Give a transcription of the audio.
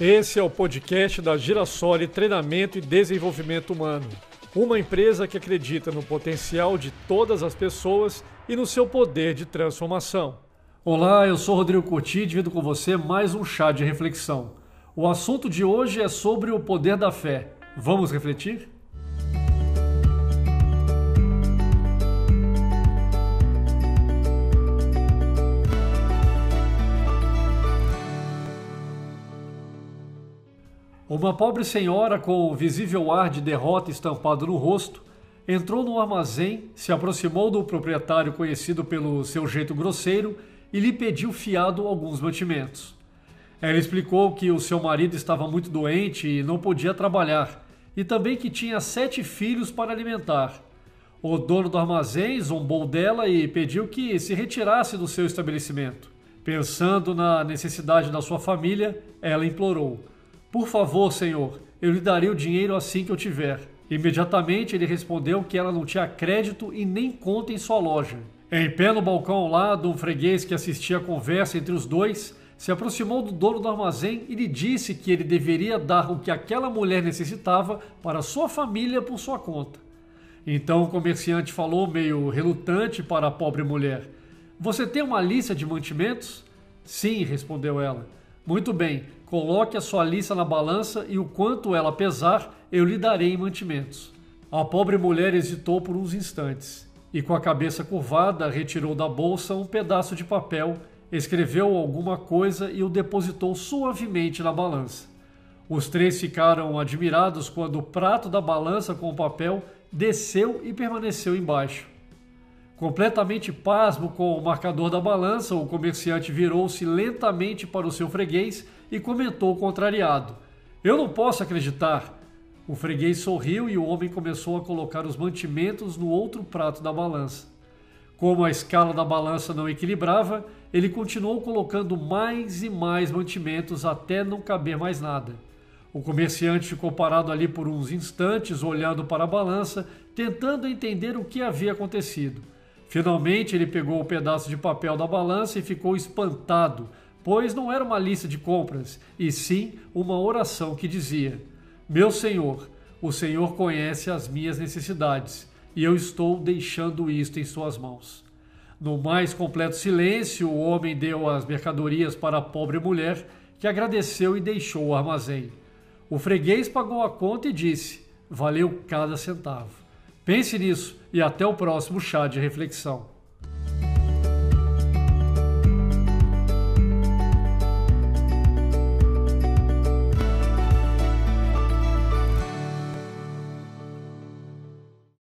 Esse é o podcast da Girassoli Treinamento e Desenvolvimento Humano. Uma empresa que acredita no potencial de todas as pessoas e no seu poder de transformação. Olá, eu sou Rodrigo Curti e divido com você mais um chá de reflexão. O assunto de hoje é sobre o poder da fé. Vamos refletir? Uma pobre senhora com visível ar de derrota estampado no rosto entrou no armazém, se aproximou do proprietário conhecido pelo seu jeito grosseiro e lhe pediu fiado alguns mantimentos. Ela explicou que o seu marido estava muito doente e não podia trabalhar, e também que tinha sete filhos para alimentar. O dono do armazém zombou dela e pediu que se retirasse do seu estabelecimento. Pensando na necessidade da sua família, ela implorou. Por favor, senhor, eu lhe darei o dinheiro assim que eu tiver. Imediatamente ele respondeu que ela não tinha crédito e nem conta em sua loja. Em pé no balcão ao lado, um freguês que assistia a conversa entre os dois se aproximou do dono do armazém e lhe disse que ele deveria dar o que aquela mulher necessitava para sua família por sua conta. Então o comerciante falou, meio relutante, para a pobre mulher: Você tem uma lista de mantimentos? Sim, respondeu ela. Muito bem, coloque a sua lista na balança e o quanto ela pesar, eu lhe darei em mantimentos. A pobre mulher hesitou por uns instantes e, com a cabeça curvada, retirou da bolsa um pedaço de papel, escreveu alguma coisa e o depositou suavemente na balança. Os três ficaram admirados quando o prato da balança com o papel desceu e permaneceu embaixo. Completamente pasmo com o marcador da balança, o comerciante virou-se lentamente para o seu freguês e comentou contrariado: Eu não posso acreditar. O freguês sorriu e o homem começou a colocar os mantimentos no outro prato da balança. Como a escala da balança não equilibrava, ele continuou colocando mais e mais mantimentos até não caber mais nada. O comerciante ficou parado ali por uns instantes, olhando para a balança, tentando entender o que havia acontecido. Finalmente ele pegou o pedaço de papel da balança e ficou espantado, pois não era uma lista de compras, e sim uma oração que dizia: Meu Senhor, o Senhor conhece as minhas necessidades, e eu estou deixando isto em Suas mãos. No mais completo silêncio, o homem deu as mercadorias para a pobre mulher, que agradeceu e deixou o armazém. O freguês pagou a conta e disse: Valeu cada centavo. Pense nisso e até o próximo chá de reflexão.